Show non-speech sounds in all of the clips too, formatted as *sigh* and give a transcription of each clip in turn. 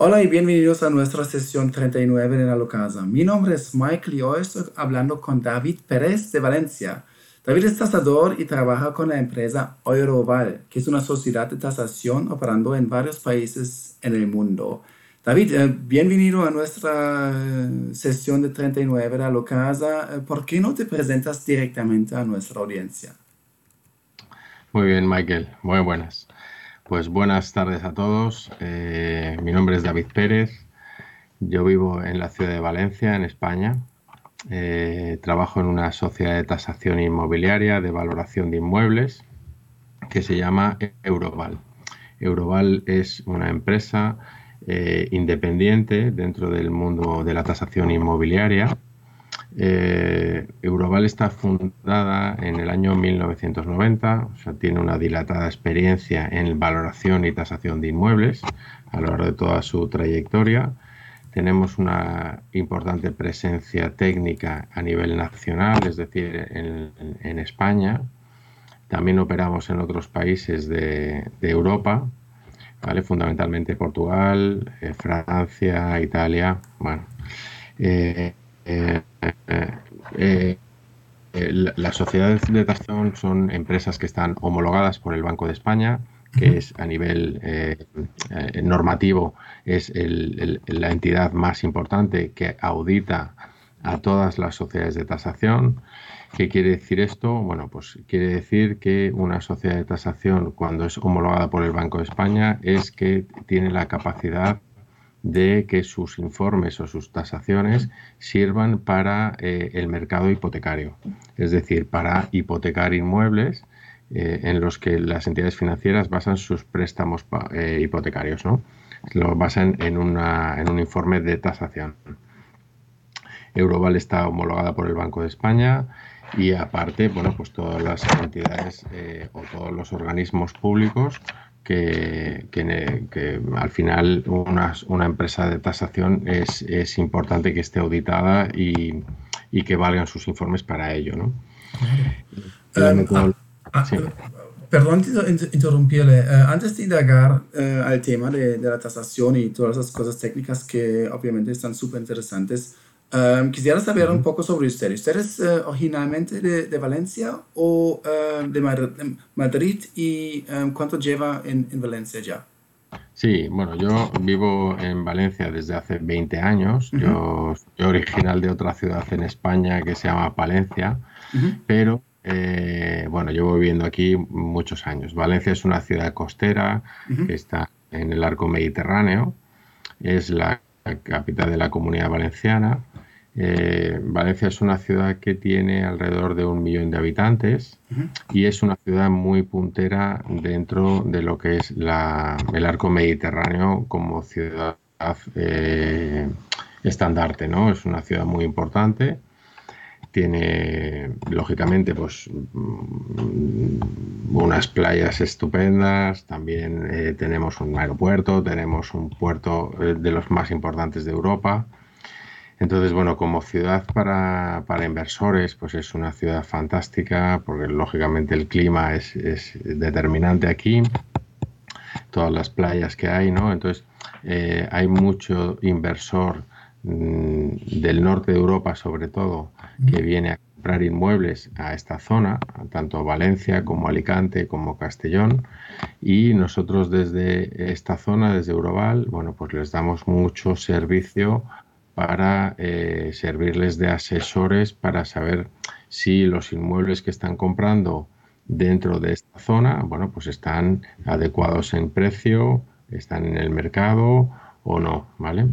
Hola y bienvenidos a nuestra sesión 39 de la Locasa. Mi nombre es Michael y hoy estoy hablando con David Pérez de Valencia. David es tasador y trabaja con la empresa Euroval, que es una sociedad de tasación operando en varios países en el mundo. David, eh, bienvenido a nuestra eh, sesión de 39 de la Locasa. Eh, ¿Por qué no te presentas directamente a nuestra audiencia? Muy bien, Michael. Muy buenas. Pues buenas tardes a todos. Eh, mi nombre es David Pérez. Yo vivo en la ciudad de Valencia, en España. Eh, trabajo en una sociedad de tasación inmobiliaria de valoración de inmuebles que se llama Euroval. Euroval es una empresa eh, independiente dentro del mundo de la tasación inmobiliaria eh, Euroval está fundada en el año 1990, o sea, tiene una dilatada experiencia en valoración y tasación de inmuebles a lo largo de toda su trayectoria. Tenemos una importante presencia técnica a nivel nacional, es decir, en, España. También operamos en otros países de, Europa, ¿vale? fundamentalmente Portugal, eh, Francia, Italia. Bueno, eh, eh, eh, eh, las sociedades de tasación son empresas que están homologadas por el Banco de España, que es a nivel normativo es la entidad más importante que audita a todas las sociedades de tasación. ¿Qué quiere decir esto? Bueno, pues quiere decir que una sociedad de tasación, cuando es homologada por el Banco de España, es que tiene la capacidad de que sus informes o sus tasaciones sirvan para eh, el mercado hipotecario, es decir, para hipotecar inmuebles eh, en los que las entidades financieras basan sus préstamos eh, hipotecarios, ¿no? Lo basan en, en un informe de tasación. Euroval está homologada por el Banco de España y aparte, bueno, pues todas las entidades o todos los organismos públicos que, al final una, empresa de tasación es, importante que esté auditada y, que valgan sus informes para ello. ¿no? Eh, ah, ah, perdón interrumpirle. Eh, antes de indagar eh, al tema de, de, la tasación y todas esas cosas técnicas que obviamente están súper interesantes, Em, quisiera saber un poco sobre usted. ¿Usted es eh, originalmente de, Valencia o em, de Madrid y em, cuánto lleva en, Valencia ya? Sí, bueno, yo vivo en Valencia desde hace 20 años. yo soy original de otra ciudad en España que se llama Palencia, pero eh, bueno, llevo viviendo aquí muchos años. Valencia es una ciudad costera que está en el arco mediterráneo. Es la capital de la comunidad valenciana. Eh, Valencia es una ciudad que tiene alrededor de un millón de habitantes y es una ciudad muy puntera dentro de lo que es el arco mediterráneo como ciudad eh, estandarte, ¿no? Es una ciudad muy importante. Tiene, lógicamente, pues mm, unas playas estupendas. También eh, tenemos un aeropuerto, tenemos un puerto de los más importantes de Europa entonces, bueno, como ciudad para, inversores, pues es una ciudad fantástica, porque lógicamente el clima es, determinante aquí, todas las playas que hay, ¿no? Entonces, eh, hay mucho inversor del norte de Europa, sobre todo, que viene a comprar inmuebles a esta zona, tanto Valencia como Alicante como Castellón, y nosotros desde esta zona, desde Euroval, bueno, pues les damos mucho servicio para eh, servirles de asesores para saber si los inmuebles que están comprando dentro de esta zona, bueno, pues están adecuados en precio, están en el mercado o no, ¿vale?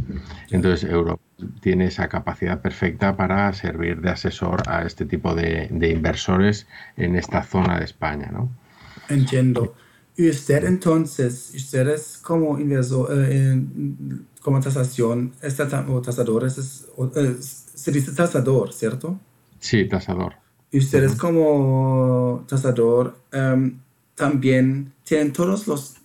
Entonces, Europa tiene esa capacidad perfecta para servir de asesor a este tipo de, inversores en esta zona de España, ¿no? Entiendo. Y usted entonces, usted es como inversor, eh, como tasación, este o tasador, es, eh, se dice tasador, ¿cierto? Sí, tasador. Y ustedes como tasador em, también tienen todos los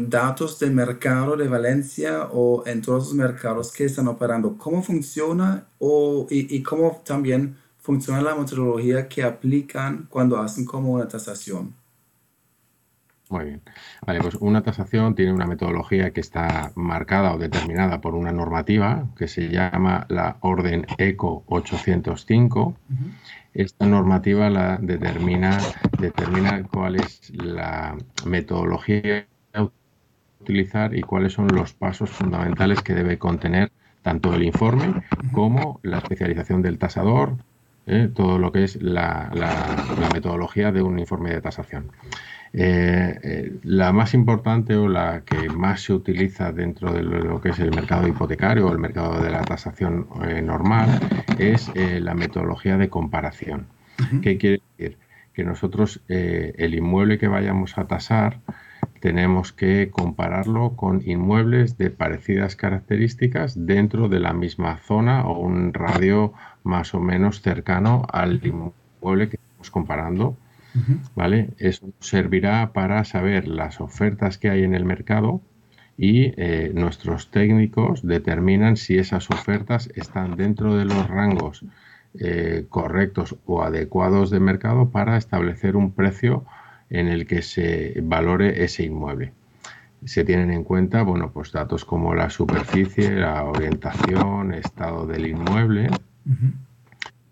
datos del mercado de Valencia o en todos los mercados que están operando. ¿Cómo funciona o, y, y cómo también funciona la metodología que aplican cuando hacen como una tasación? Muy bien. Vale, pues una tasación tiene una metodología que está marcada o determinada por una normativa que se llama la Orden ECO 805. Esta normativa la determina, determina cuál es la metodología a utilizar y cuáles son los pasos fundamentales que debe contener tanto el informe como la especialización del tasador, ¿eh? todo lo que es la, metodología de un informe de tasación. Eh, eh, la más importante o la que más se utiliza dentro de lo que es el mercado hipotecario o el mercado de la tasación normal es la metodología de comparación. ¿Qué quiere decir? Que nosotros el inmueble que vayamos a tasar tenemos que compararlo con inmuebles de parecidas características dentro de la misma zona o un radio más o menos cercano al inmueble que estamos comparando. ¿Vale? Eso servirá para saber las ofertas que hay en el mercado y eh, nuestros técnicos determinan si esas ofertas están dentro de los rangos eh, correctos o adecuados de mercado para establecer un precio en el que se valore ese inmueble. Se tienen en cuenta, bueno, pues datos como la superficie, la orientación, estado del inmueble.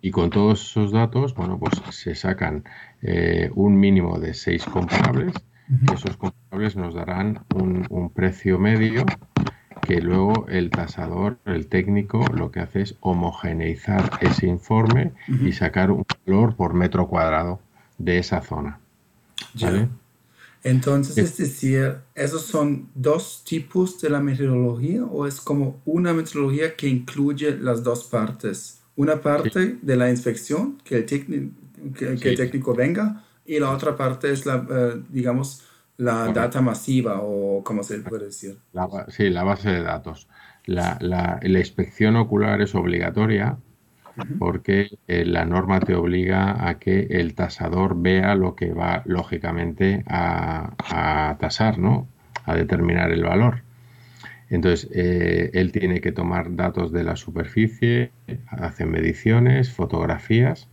Y con todos esos datos, bueno, pues se sacan eh, un mínimo de seis comparables. esos comparables nos darán un, precio medio que luego el tasador, el técnico, lo que hace es homogeneizar ese informe y sacar un valor por metro cuadrado de esa zona. Entonces, es decir, ¿esos son dos tipos de la metodología o es como una metodología que incluye las dos partes? Una parte de la inspección, que el, que, el técnico venga, y la otra parte es la, eh, digamos, la data masiva o como se puede decir. sí, la base de datos. La, la, la inspección ocular es obligatoria porque eh, la norma te obliga a que el tasador vea lo que va lógicamente a, tasar, ¿no? A determinar el valor. Entonces, eh, él tiene que tomar datos de la superficie, hace mediciones, fotografías.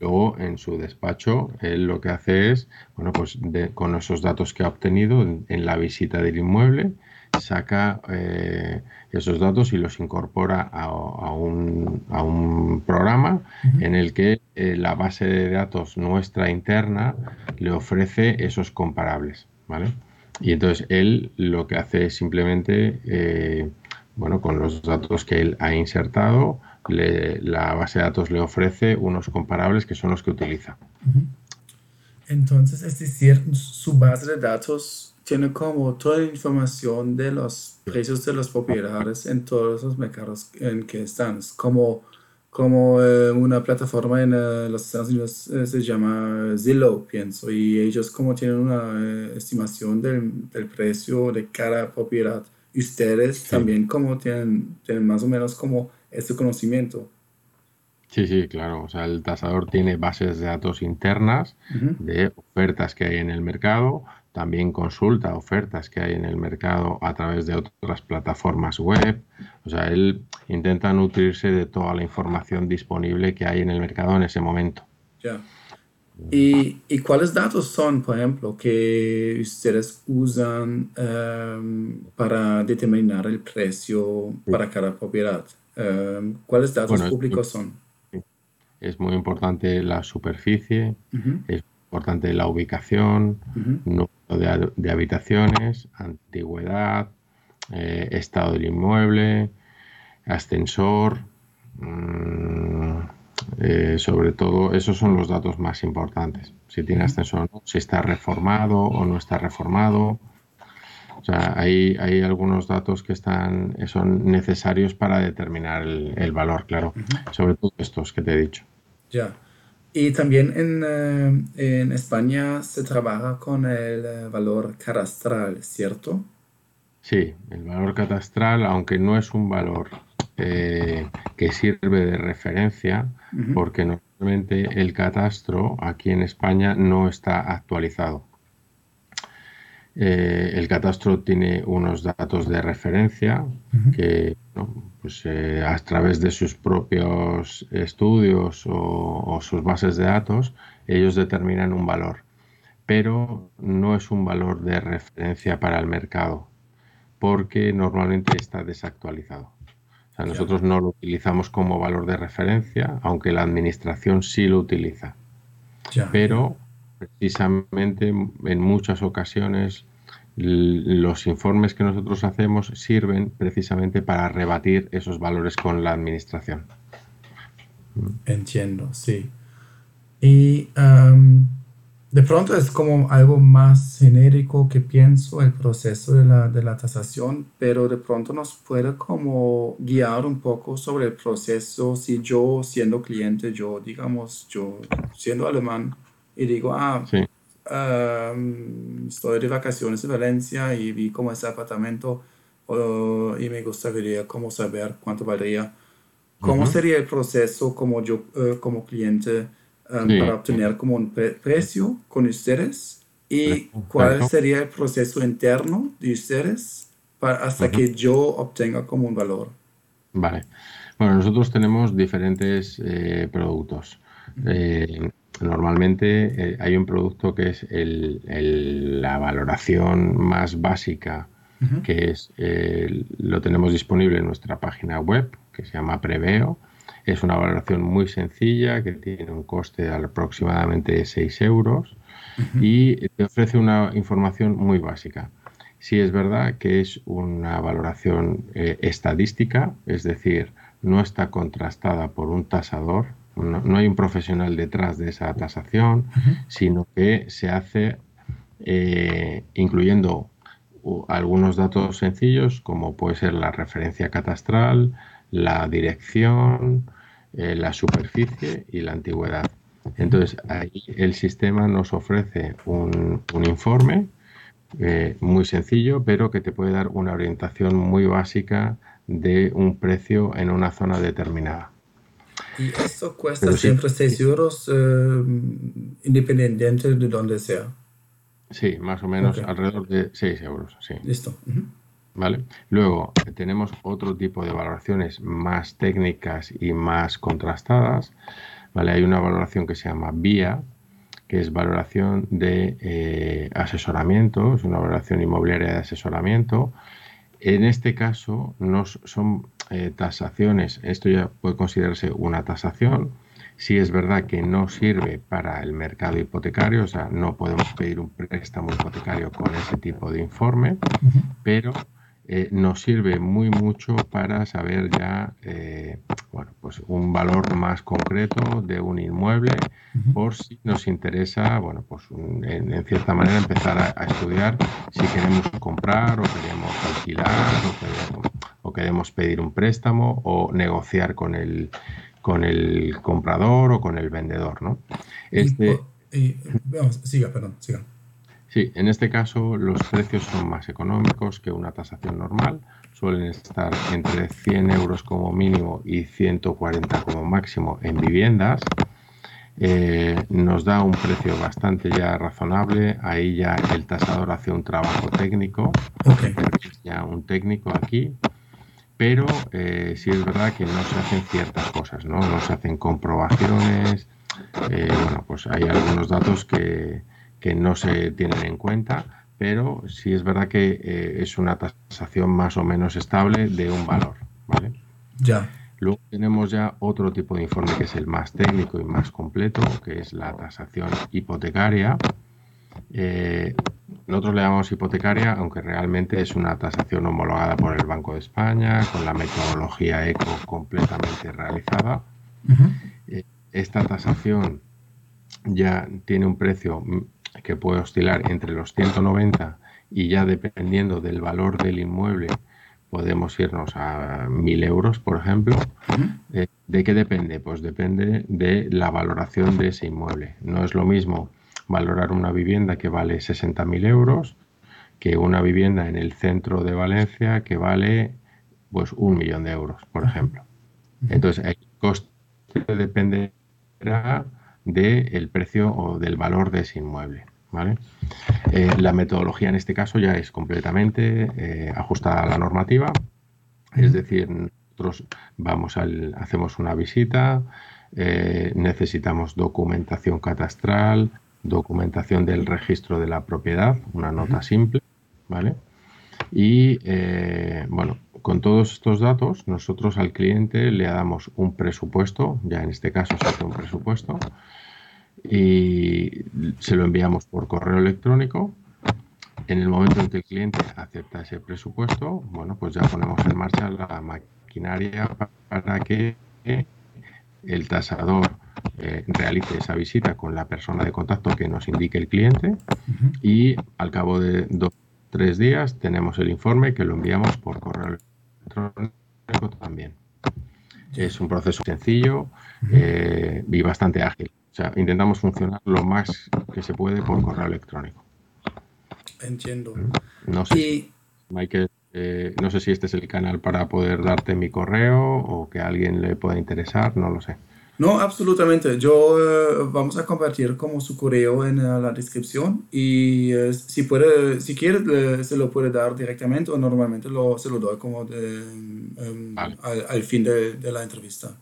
Luego, en su despacho, él lo que hace es, bueno, pues con esos datos que ha obtenido en la visita del inmueble, saca eh, esos datos y los incorpora a, un, programa en el que eh, la base de datos nuestra interna le ofrece esos comparables, ¿vale? Y entonces él lo que hace es simplemente, eh, bueno, con los datos que él ha insertado, la base de datos le ofrece unos comparables que son los que utiliza. Entonces, es decir, su base de datos tiene como toda la información de los precios de las propiedades en todos los mercados en que están. Es como, como eh, una plataforma en eh, los Estados Unidos eh, se llama Zillow, pienso, y ellos como tienen una estimación del, del, precio de cada propiedad. Y ustedes también como tienen, tienen más o menos como ese conocimiento. Sí, sí, claro. O sea, el tasador tiene bases de datos internas de ofertas que hay en el mercado, también consulta ofertas que hay en el mercado a través de otras plataformas web. O sea, él intenta nutrirse de toda la información disponible que hay en el mercado en ese momento. Ya. ¿Y, cuáles datos son, por ejemplo, que ustedes usan em, para determinar el precio para cada propiedad? Em, ¿Cuáles datos públicos son? Es muy importante la superficie, es importante la ubicación, de, habitaciones, antigüedad, eh, estado del inmueble, ascensor, mm, eh, sobre todo esos son los datos más importantes. Si tiene ascensor, si está reformado o no está reformado. O sea, hay, hay algunos datos que están, son necesarios para determinar el, valor, claro. Sobre todo estos que te he dicho. Ya. Y también en, eh, en, España se trabaja con el eh, valor cadastral, ¿cierto? Sí, el valor catastral, aunque no es un valor eh, que sirve de referencia, porque normalmente el catastro aquí en España no está actualizado. el catastro tiene unos datos de referencia que pues, eh, a través de sus propios estudios o, sus bases de datos, ellos determinan un valor. pero no es un valor de referencia para el mercado, porque normalmente está desactualizado. O sea, nosotros no lo utilizamos como valor de referencia, aunque la administración sí lo utiliza. Pero precisamente en muchas ocasiones los informes que nosotros hacemos sirven precisamente para rebatir esos valores con la administración. Entiendo, sí. Y de pronto es como algo más genérico que pienso el proceso de la, de la tasación, pero de pronto nos puede como guiar un poco sobre el proceso si yo siendo cliente, yo digamos, yo siendo alemán y digo, ah, sí estoy de vacaciones en Valencia y vi como ese apartamento y me gustaría como saber cuánto valdría. ¿Cómo sería el proceso como yo, eh, como cliente, para obtener como un precio con ustedes? ¿Y cuál sería el proceso interno de ustedes para, hasta que yo obtenga como un valor? Vale. Bueno, nosotros tenemos diferentes eh, productos. Normalmente eh, hay un producto que es la valoración más básica, que es lo tenemos disponible en nuestra página web, que se llama Preveo. Es una valoración muy sencilla que tiene un coste de aproximadamente 6 euros y te ofrece una información muy básica. Si es verdad que es una valoración eh, estadística, es decir, no está contrastada por un tasador, no, hay un profesional detrás de esa tasación, sino que se hace eh, incluyendo algunos datos sencillos como puede ser la referencia catastral, la dirección, eh, la superficie y la antigüedad. Entonces, ahí el sistema nos ofrece un, informe eh, muy sencillo, pero que te puede dar una orientación muy básica de un precio en una zona determinada. Y esto cuesta siempre 6 euros eh, independiente de donde sea. Sí, más o menos alrededor de 6 euros. Sí. Listo. ¿Vale? Luego tenemos otro tipo de valoraciones más técnicas y más contrastadas. ¿Vale? Hay una valoración que se llama VIA, que es valoración de eh, asesoramiento, es una valoración inmobiliaria de asesoramiento. En este caso no son eh, tasaciones, esto ya puede considerarse una tasación. Si es verdad que no sirve para el mercado hipotecario, o sea, no podemos pedir un préstamo hipotecario con ese tipo de informe, pero eh, nos sirve muy mucho para saber ya eh, bueno, pues un valor más concreto de un inmueble por si nos interesa bueno, pues en, cierta manera empezar a, estudiar si queremos comprar o queremos alquilar o queremos, o queremos pedir un préstamo o negociar con el, con el comprador o con el vendedor. ¿no? Este, siga, perdón, siga. Sí, en este caso los precios son más económicos que una tasación normal. Suelen estar entre 100 euros como mínimo y 140 como máximo en viviendas. Eh, nos da un precio bastante ya razonable. Ahí ya el tasador hace un trabajo técnico. Okay. Ya un técnico aquí pero eh, sí es verdad que no se hacen ciertas cosas, ¿no? No se hacen comprobaciones, eh, bueno, pues hay algunos datos que, no se tienen en cuenta, pero sí es verdad que eh, es una tasación más o menos estable de un valor, ¿vale? Ya. Luego tenemos ya otro tipo de informe que es el más técnico y más completo, que es la tasación hipotecaria. Eh, nosotros le llamamos hipotecaria, aunque realmente es una tasación homologada por el Banco de España, con la metodología ECO completamente realizada. Eh, esta tasación ya tiene un precio que puede oscilar entre los 190 y ya dependiendo del valor del inmueble podemos irnos a 1.000 euros, por ejemplo. Eh, ¿De qué depende? Pues depende de la valoración de ese inmueble. No es lo mismo valorar una vivienda que vale 60.000 euros que una vivienda en el centro de Valencia que vale pues un millón de euros, por ejemplo. Entonces, el coste dependerá del precio o del valor de ese inmueble. ¿vale? Eh, la metodología en este caso ya es completamente eh, ajustada a la normativa, es decir, nosotros vamos al, hacemos una visita, eh, necesitamos documentación catastral, documentación del registro de la propiedad, una nota simple, ¿vale? Y eh, bueno, con todos estos datos, nosotros al cliente le damos un presupuesto, ya en este caso se hace un presupuesto, y se lo enviamos por correo electrónico. En el momento en que el cliente acepta ese presupuesto, bueno, pues ya ponemos en marcha la maquinaria para que el tasador eh, realice esa visita con la persona de contacto que nos indique el cliente y al cabo de dos tres días tenemos el informe que lo enviamos por correo electrónico también. Es un proceso sencillo eh, y bastante ágil. O sea, intentamos funcionar lo más que se puede por correo electrónico. Entiendo. No sé, Michael, eh, no sé si este es el canal para poder darte mi correo o que a alguien le pueda interesar, no lo sé. No, absolutamente. Yo eh, vamos a compartir como su correo en la descripción y eh, si puede, si quiere, se lo puede dar directamente o normalmente lo, se lo doy como em, al, fin de, la entrevista.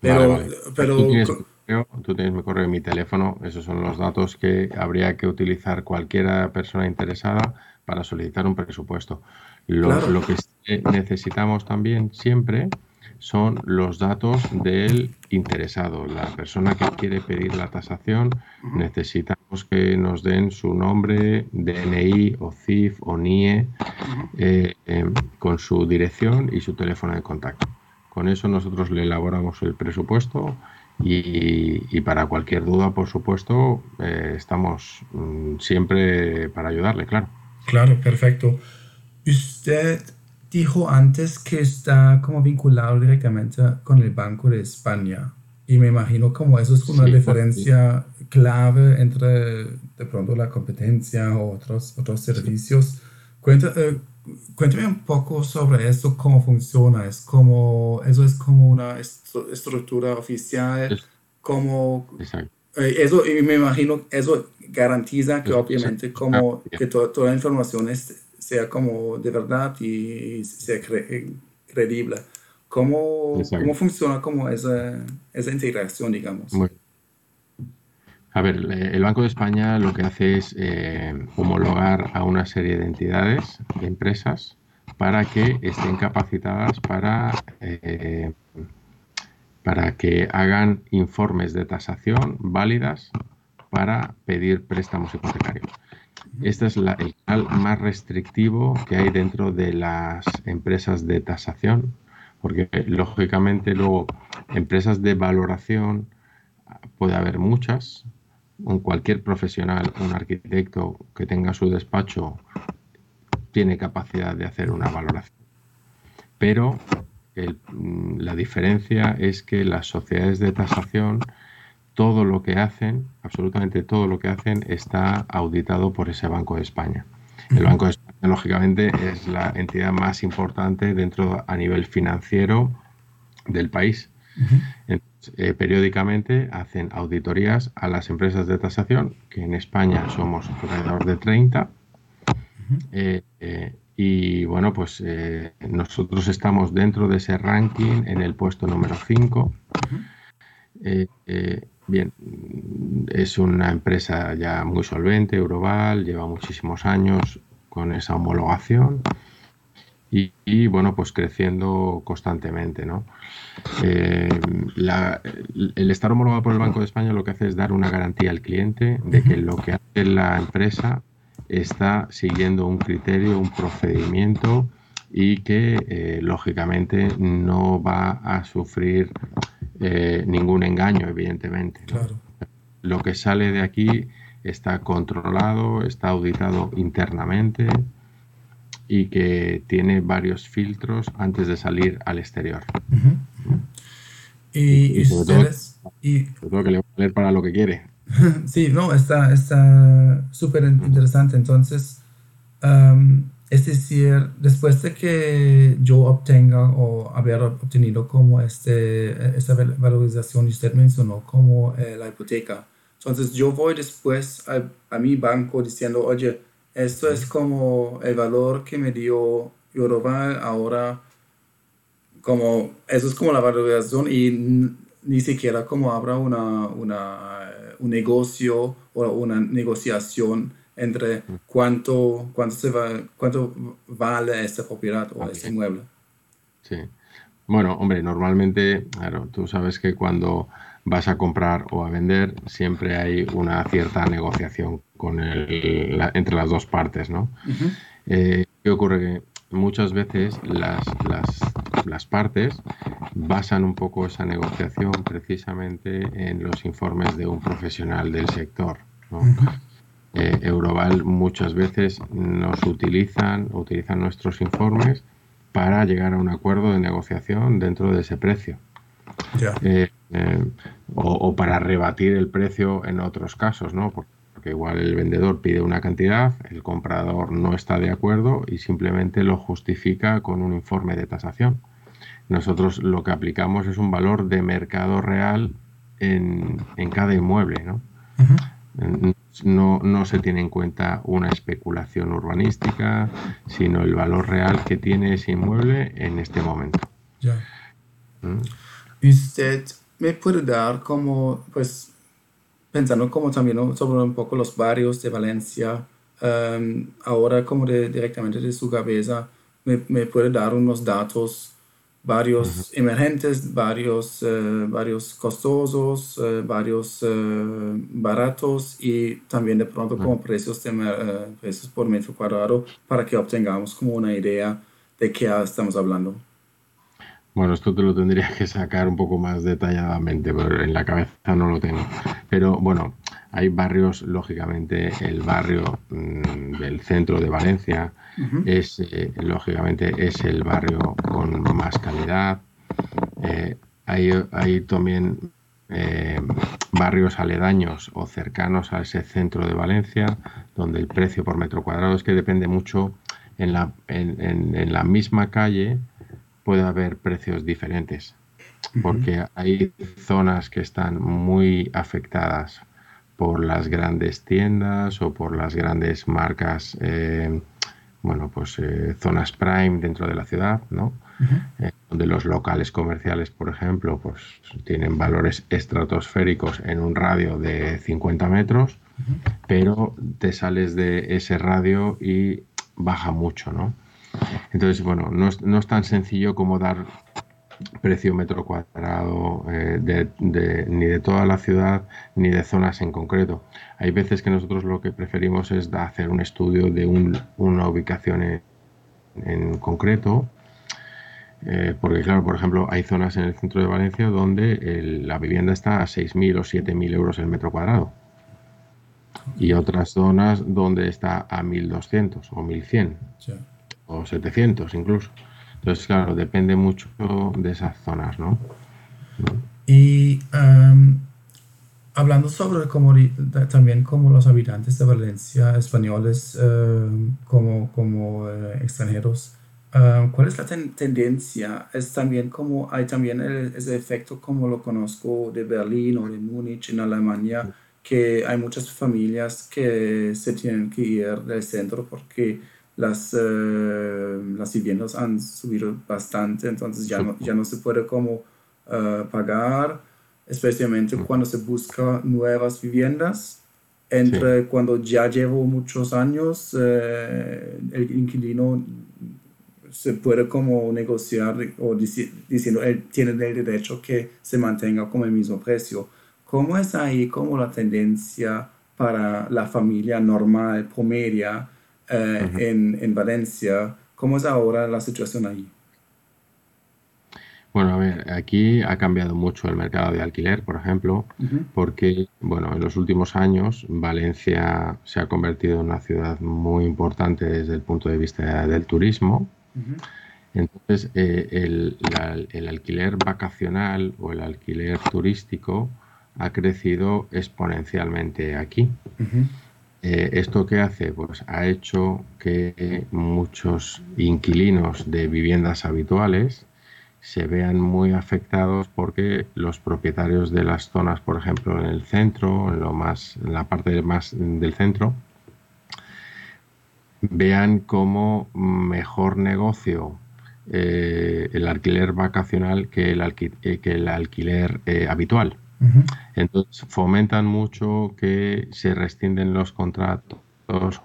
Pero, pero tú, tienes mi correo y mi teléfono. Esos son los datos que habría que utilizar cualquier persona interesada para solicitar un presupuesto. Lo, lo que necesitamos también siempre son los datos del interesado. La persona que quiere pedir la tasación necesitamos que nos den su nombre, DNI o CIF o NIE eh, em, con su dirección y su teléfono de contacto. Con eso nosotros le elaboramos el presupuesto y, para cualquier duda, por supuesto, eh, estamos mm, siempre para ayudarle, claro. Claro, perfecto. Usted dijo antes que está como vinculado directamente con el Banco de España. Y me imagino como eso es una diferencia clave entre de pronto la competencia o otros, otros servicios. Eh, cuéntame un poco sobre eso, cómo funciona. Es como, eso es como una estructura oficial, como... Eh, eso, y me imagino, eso garantiza que obviamente como ah, que toda la información es sea como de verdad y sea creíble. ¿Cómo, ¿Cómo, funciona como esa, esa integración, digamos? A ver, el Banco de España lo que hace es eh, homologar a una serie de entidades, de empresas, para que estén capacitadas para, eh, para que hagan informes de tasación válidas para pedir préstamos hipotecarios. Este es la, el canal más restrictivo que hay dentro de las empresas de tasación, porque lógicamente luego empresas de valoración puede haber muchas. Un cualquier profesional, un arquitecto que tenga su despacho tiene capacidad de hacer una valoración. Pero la diferencia es que las sociedades de tasación todo lo que hacen, absolutamente todo lo que hacen, está auditado por ese Banco de España. El Banco de España, lógicamente, es la entidad más importante dentro a nivel financiero del país. Eh, periódicamente hacen auditorías a las empresas de tasación, que en España somos alrededor de 30. Eh, eh, y bueno, pues nosotros estamos dentro de ese ranking en el puesto número 5. Bien, es una empresa ya muy solvente, Euroval, lleva muchísimos años con esa homologación y, bueno, pues creciendo constantemente, ¿no? Eh, el estar homologado por el Banco de España lo que hace es dar una garantía al cliente de que lo que hace la empresa está siguiendo un criterio, un procedimiento y que eh, lógicamente no va a sufrir eh, ningún engaño, evidentemente. Lo que sale de aquí está controlado, está auditado internamente y que tiene varios filtros antes de salir al exterior. Y, ustedes... y... Todo, que le va a valer para lo que quiere. *laughs* sí, no, está súper interesante. Entonces, es decir, después de que yo obtenga o haber obtenido como este, esta valorización, usted mencionó como eh, la hipoteca. Entonces yo voy después a, mi banco diciendo, oye, esto es como el valor que me dio Euroval ahora, como, eso es como la valorización y ni siquiera como habrá una, una, un negocio o una negociación entre cuánto, cuánto, se va, cuánto vale esta propiedad o este inmueble. Sí. Bueno, hombre, normalmente, claro, tú sabes que cuando vas a comprar o a vender, siempre hay una cierta negociación con el, entre las dos partes, ¿no? Eh, ¿Qué ocurre? Que muchas veces las, las, partes basan un poco esa negociación precisamente en los informes de un profesional del sector. Eh, Euroval muchas veces nos utilizan, utilizan nuestros informes para llegar a un acuerdo de negociación dentro de ese precio. Eh, eh, o, para rebatir el precio en otros casos, ¿no? Porque igual el vendedor pide una cantidad, el comprador no está de acuerdo y simplemente lo justifica con un informe de tasación. Nosotros lo que aplicamos es un valor de mercado real en, cada inmueble, ¿no? No, se tiene en cuenta una especulación urbanística, sino el valor real que tiene ese inmueble en este momento. Ya. ¿Mm? Usted me puede dar como, pues, pensando como también sobre un poco los barrios de Valencia, em, ahora como directamente de su cabeza, me, me puede dar unos datos varios emergentes, varios, eh, varios costosos, eh, varios eh, baratos y también de pronto como precios, de, precios por metro cuadrado para que obtengamos como una idea de qué estamos hablando. Bueno, esto te lo tendría que sacar un poco más detalladamente, pero en la cabeza no lo tengo. Pero bueno, hay barrios, lógicamente, el barrio mm, del centro de Valencia es, eh, lógicamente, es el barrio con más calidad. Eh, hay, también eh, barrios aledaños o cercanos a ese centro de Valencia, donde el precio por metro cuadrado es que depende mucho en la, en la misma calle puede haber precios diferentes, porque hay zonas que están muy afectadas por las grandes tiendas o por las grandes marcas, eh, bueno, pues eh, zonas prime dentro de la ciudad, ¿no? Eh, donde los locales comerciales, por ejemplo, pues tienen valores estratosféricos en un radio de 50 metros, pero te sales de ese radio y baja mucho, ¿no? Entonces, bueno, no es, tan sencillo como dar precio metro cuadrado eh, ni de toda la ciudad ni de zonas en concreto. Hay veces que nosotros lo que preferimos es hacer un estudio de una ubicación en, concreto, eh, porque claro, por ejemplo, hay zonas en el centro de Valencia donde la vivienda está a 6.000 o 7.000 euros el metro cuadrado y otras zonas donde está a 1.200 o 1.100 o 700 incluso. Entonces, claro, depende mucho de esas zonas, ¿no? Y hablando sobre también como los habitantes de Valencia, españoles em, como, como eh, extranjeros, em, ¿cuál es la tendencia? Es también como hay también ese efecto como lo conozco de Berlín o de Múnich en Alemania, que hay muchas familias que se tienen que ir del centro porque las, eh, las viviendas han subido bastante, entonces ya no, ya no se puede como eh, pagar, especialmente cuando se busca nuevas viviendas. Entre cuando ya llevo muchos años, eh, el inquilino se puede como negociar o diciendo él tiene el derecho que se mantenga como el mismo precio. ¿Cómo es ahí como la tendencia para la familia normal, promedia, eh, en, Valencia. ¿Cómo es ahora la situación ahí? Bueno, a ver, aquí ha cambiado mucho el mercado de alquiler, por ejemplo, porque, bueno, en los últimos años Valencia se ha convertido en una ciudad muy importante desde el punto de vista del turismo. Entonces, eh, el, el, alquiler vacacional o el alquiler turístico ha crecido exponencialmente aquí. Eh, ¿Esto qué hace? Pues ha hecho que muchos inquilinos de viviendas habituales se vean muy afectados porque los propietarios de las zonas, por ejemplo, en el centro, en, lo más, en la parte más del centro, vean como mejor negocio eh, el alquiler vacacional que el, eh, que el alquiler habitual. Entonces fomentan mucho que se rescinden los contratos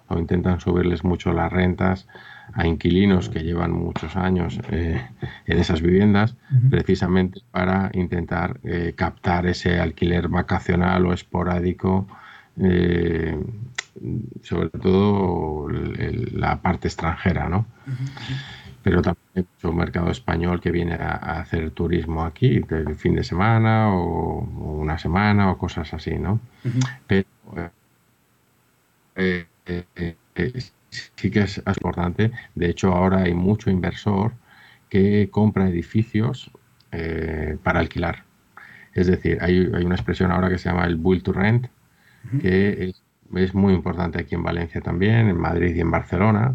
o intentan subirles mucho las rentas a inquilinos que llevan muchos años eh, en esas viviendas, precisamente para intentar eh, captar ese alquiler vacacional o esporádico, eh, sobre todo la parte extranjera, ¿no? Pero también hay mucho mercado español que viene a, hacer turismo aquí, el fin de semana o, una semana o cosas así, ¿no? Pero sí que es importante. De hecho, ahora hay mucho inversor que compra edificios eh, para alquilar. Es decir, hay, una expresión ahora que se llama el build to rent, que es, muy importante aquí en Valencia también, en Madrid y en Barcelona,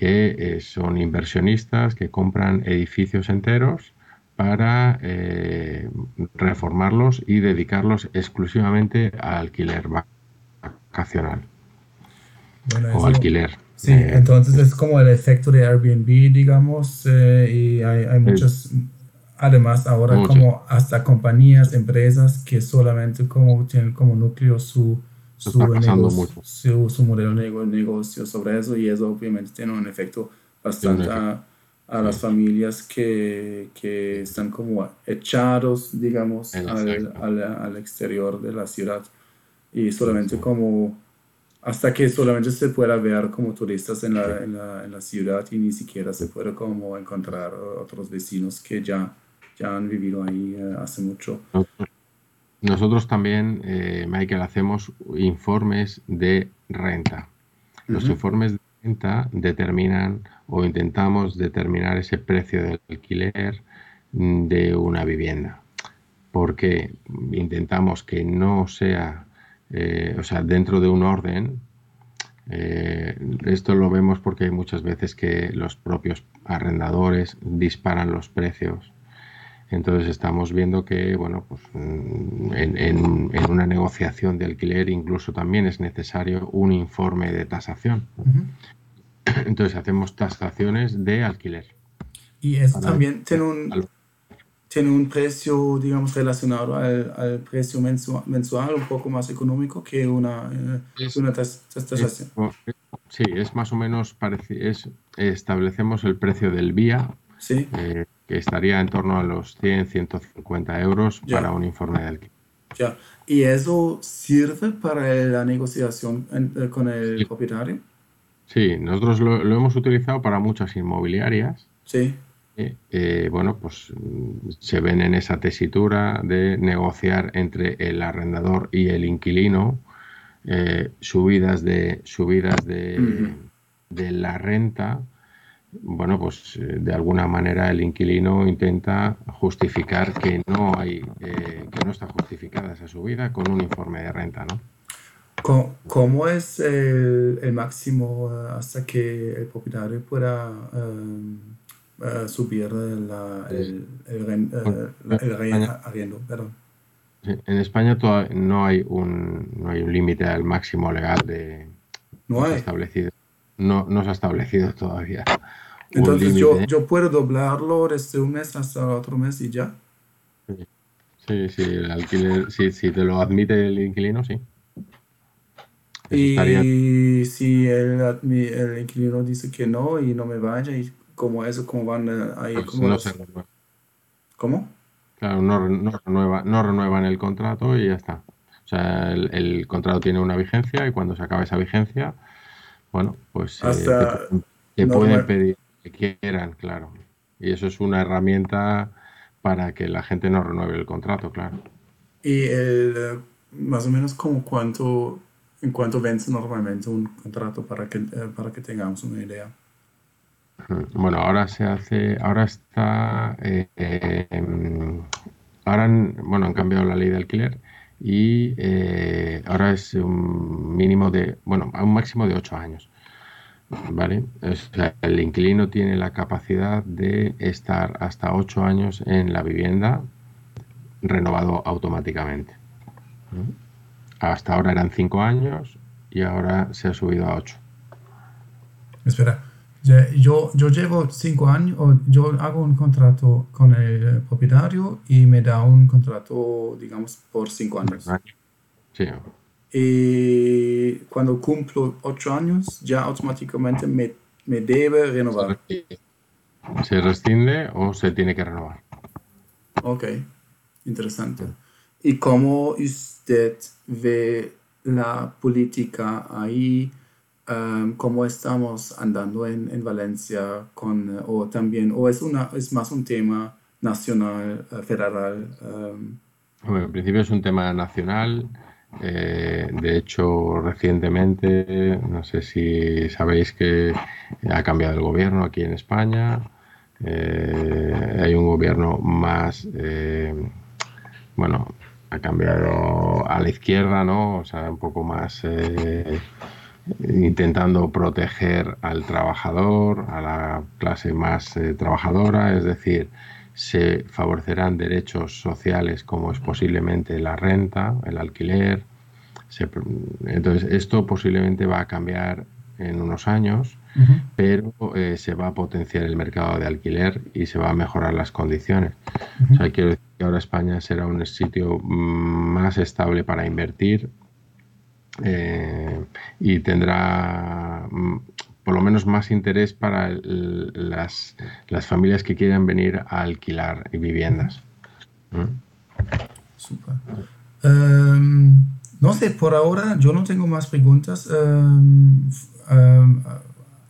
que eh, son inversionistas que compran edificios enteros para eh, reformarlos y dedicarlos exclusivamente a alquiler vacacional o alquiler. Sí, eh, entonces es como el efecto de Airbnb, digamos, y hay, hay muchas, además ahora como hasta compañías, empresas que solamente como tienen como núcleo su, su, negocio, su, modelo de negocio sobre eso y eso obviamente tiene un efecto bastante a, las familias que, que, están como echados, digamos, al, al, al, exterior de la ciudad. Y solamente como hasta que solamente se pueda ver como turistas en la, en la, en la ciudad y ni siquiera se puede como encontrar otros vecinos que ya, ya han vivido ahí eh, hace mucho. Nosotros también, eh, Michael, hacemos informes de renta. Los informes de renta determinan o intentamos determinar ese precio del alquiler de una vivienda. Porque intentamos que no sea eh, o sea, dentro de un orden. Eh, esto lo vemos porque hay muchas veces que los propios arrendadores disparan los precios. Entonces estamos viendo que, bueno, pues mm, en, una negociación de alquiler incluso también es necesario un informe de tasación. Entonces hacemos tasaciones de alquiler. Y eso también tiene un, tiene un precio, digamos, relacionado al, al precio mensual, un poco más económico que una, eh, una tasación. Sí, es más o menos parecido. establecemos el precio del vía, ¿Sí? Eh, que estaría en torno a los 100, 150 euros para un informe de alquiler. Ya. ¿Y eso sirve para la negociación eh, con el propietario? Sí, nosotros lo, lo hemos utilizado para muchas inmobiliarias. Sí eh, bueno, pues se ven en esa tesitura de negociar entre el arrendador y el inquilino eh, subidas de subidas de, la renta. Bueno, pues eh, de alguna manera el inquilino intenta justificar que no hay, que no está justificada esa subida con un informe de renta, ¿no? ¿Cómo, es el, máximo hasta que el propietario pueda subir la, el, el, arriendo. Perdón. En España todavía no hay un, no hay un límite al máximo legal de no hay. establecido. No, no se ha establecido todavía. Entonces yo, yo puedo doblarlo desde un mes hasta otro mes y ya. Sí, sí, el alquiler, si, si te lo admite el inquilino, sí. y si el, el, inquilino dice que no y no me vaya y como eso, como van eh, ahí. Pues como no ¿Cómo? Claro, no, no, renueva, no renuevan el contrato y ya está. O sea, el, contrato tiene una vigencia y cuando se acaba esa vigencia, bueno, pues eh, te, pueden pedir que quieran, claro. Y eso es una herramienta para que la gente no renueve el contrato, claro. Y el, eh, más o menos como cuánto, en cuánto vence normalmente un contrato para que, para que tengamos una idea. Bueno, ahora se hace, ahora está, eh, em, ahora, han, bueno, han cambiado la ley de alquiler y eh, ahora es un mínimo de, bueno, a un máximo de ocho años. ¿Vale? el inquilino tiene la capacidad de estar hasta ocho años en la vivienda renovado automáticamente. Hasta ahora eran cinco años y ahora se ha subido a ocho. Espera, Yo, yo llevo cinco años, yo hago un contrato con el propietario y me da un contrato, digamos, por cinco años. Sí. Y cuando cumplo ocho años, ya automáticamente me, me debe renovar. ¿Se rescinde o se tiene que renovar? Ok, interesante. ¿Y cómo usted ve la política ahí? Um, ¿Cómo estamos andando en, en, Valencia? Con, o también, o es, una, es más un tema nacional, uh, federal? Um? Bueno, en principio es un tema nacional. Eh, de hecho, recientemente, no sé si sabéis que ha cambiado el gobierno aquí en España. Eh, hay un gobierno más, eh, bueno, ha cambiado a la izquierda, ¿no? O sea, un poco más intentando proteger al trabajador, a la clase más trabajadora, es decir, se favorecerán derechos sociales como es posiblemente la renta, el alquiler. entonces, esto posiblemente va a cambiar en unos años, pero eh, se va a potenciar el mercado de alquiler y se va a mejorar las condiciones. O sea, quiero decir que ahora España será un sitio mm, más estable para invertir eh, y tendrá mm, por lo menos más interés para las, las, familias que quieran venir a alquilar viviendas. ¿Mm? Em, no sé, por ahora yo no tengo más preguntas. Em, em,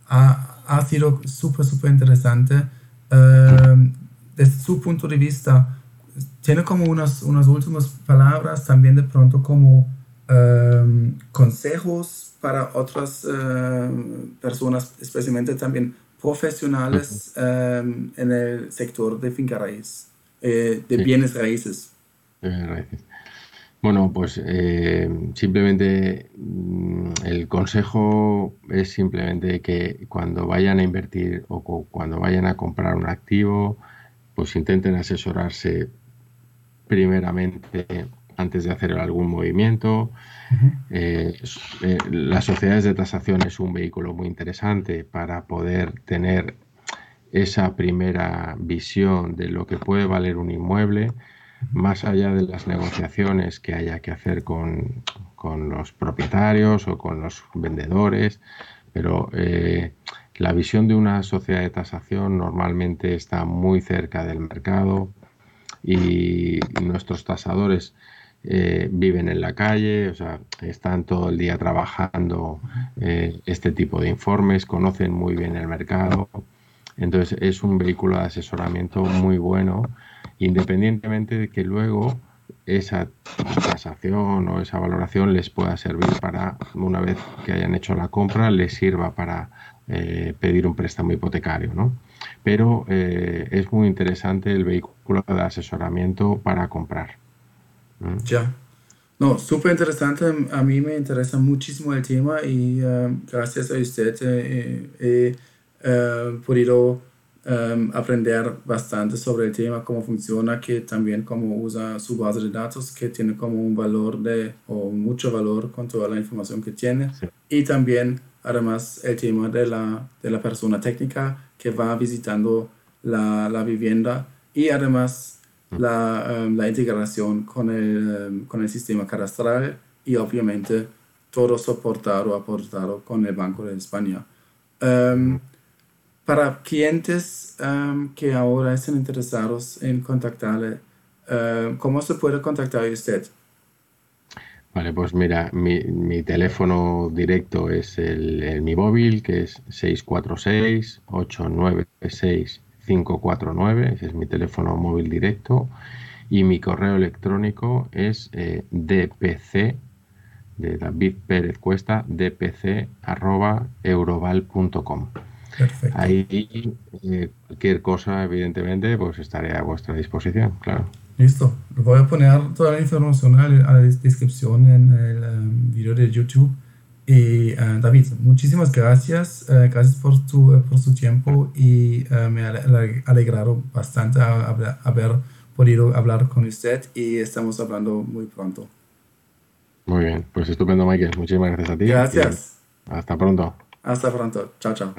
ha, ha, sido súper, súper interesante. desde su punto de vista, tiene como unas, unas últimas palabras, también de pronto como consejos para otras eh, personas, especialmente también profesionales eh, en el sector de finca raíz, eh, de bienes raíces. Bueno, pues simplemente mm, el consejo es simplemente que cuando vayan a invertir o cuando vayan a comprar un activo, pues intenten asesorarse primeramente antes de hacer algún movimiento. Eh, eh, las sociedades de tasación es un vehículo muy interesante para poder tener esa primera visión de lo que puede valer un inmueble, más allá de las negociaciones que haya que hacer con, los propietarios o con los vendedores, pero eh, la visión de una sociedad de tasación normalmente está muy cerca del mercado y nuestros tasadores eh, viven en la calle, o sea, están todo el día trabajando eh, este tipo de informes, conocen muy bien el mercado. Entonces es un vehículo de asesoramiento muy bueno, independientemente de que luego esa tasación o esa valoración les pueda servir para, una vez que hayan hecho la compra, les sirva para eh, pedir un préstamo hipotecario, ¿no? Pero es muy interesante el vehículo de asesoramiento para comprar. Ya. No, súper interesante. A mí me interesa muchísimo el tema y um, gracias a usted eh, eh, he podido um, aprender bastante sobre el tema, cómo funciona, que también cómo usa su base de datos, que tiene como un valor de, o mucho valor con toda la información que tiene. Y también, además, el tema de la, de la persona técnica que va visitando la, la vivienda y además la, um, la integración con el, um, con el sistema cadastral y obviamente todo soportado, aportado con el Banco de España. Um, para clientes que ahora estén interesados en contactarle, ¿cómo se puede contactar usted? Vale, pues mira, mi, mi teléfono directo es el, el, mi móvil, que es 646 896 549, ese es mi teléfono móvil directo, y mi correo electrónico es eh, dpc, de David Pérez Cuesta, dpc arroba euroval.com. Ahí eh, cualquier cosa, evidentemente, pues estaré a vuestra disposición, claro. Listo. Voy a poner toda la información a la descripción en el um, video de YouTube. Y uh, David, muchísimas gracias, uh, gracias por tu, uh, por su tiempo y me ha alegrado bastante haber podido hablar con usted y estamos hablando muy pronto. Muy bien, pues estupendo Michael, muchísimas gracias a ti. Gracias. Hasta pronto. Hasta pronto, chao, chao.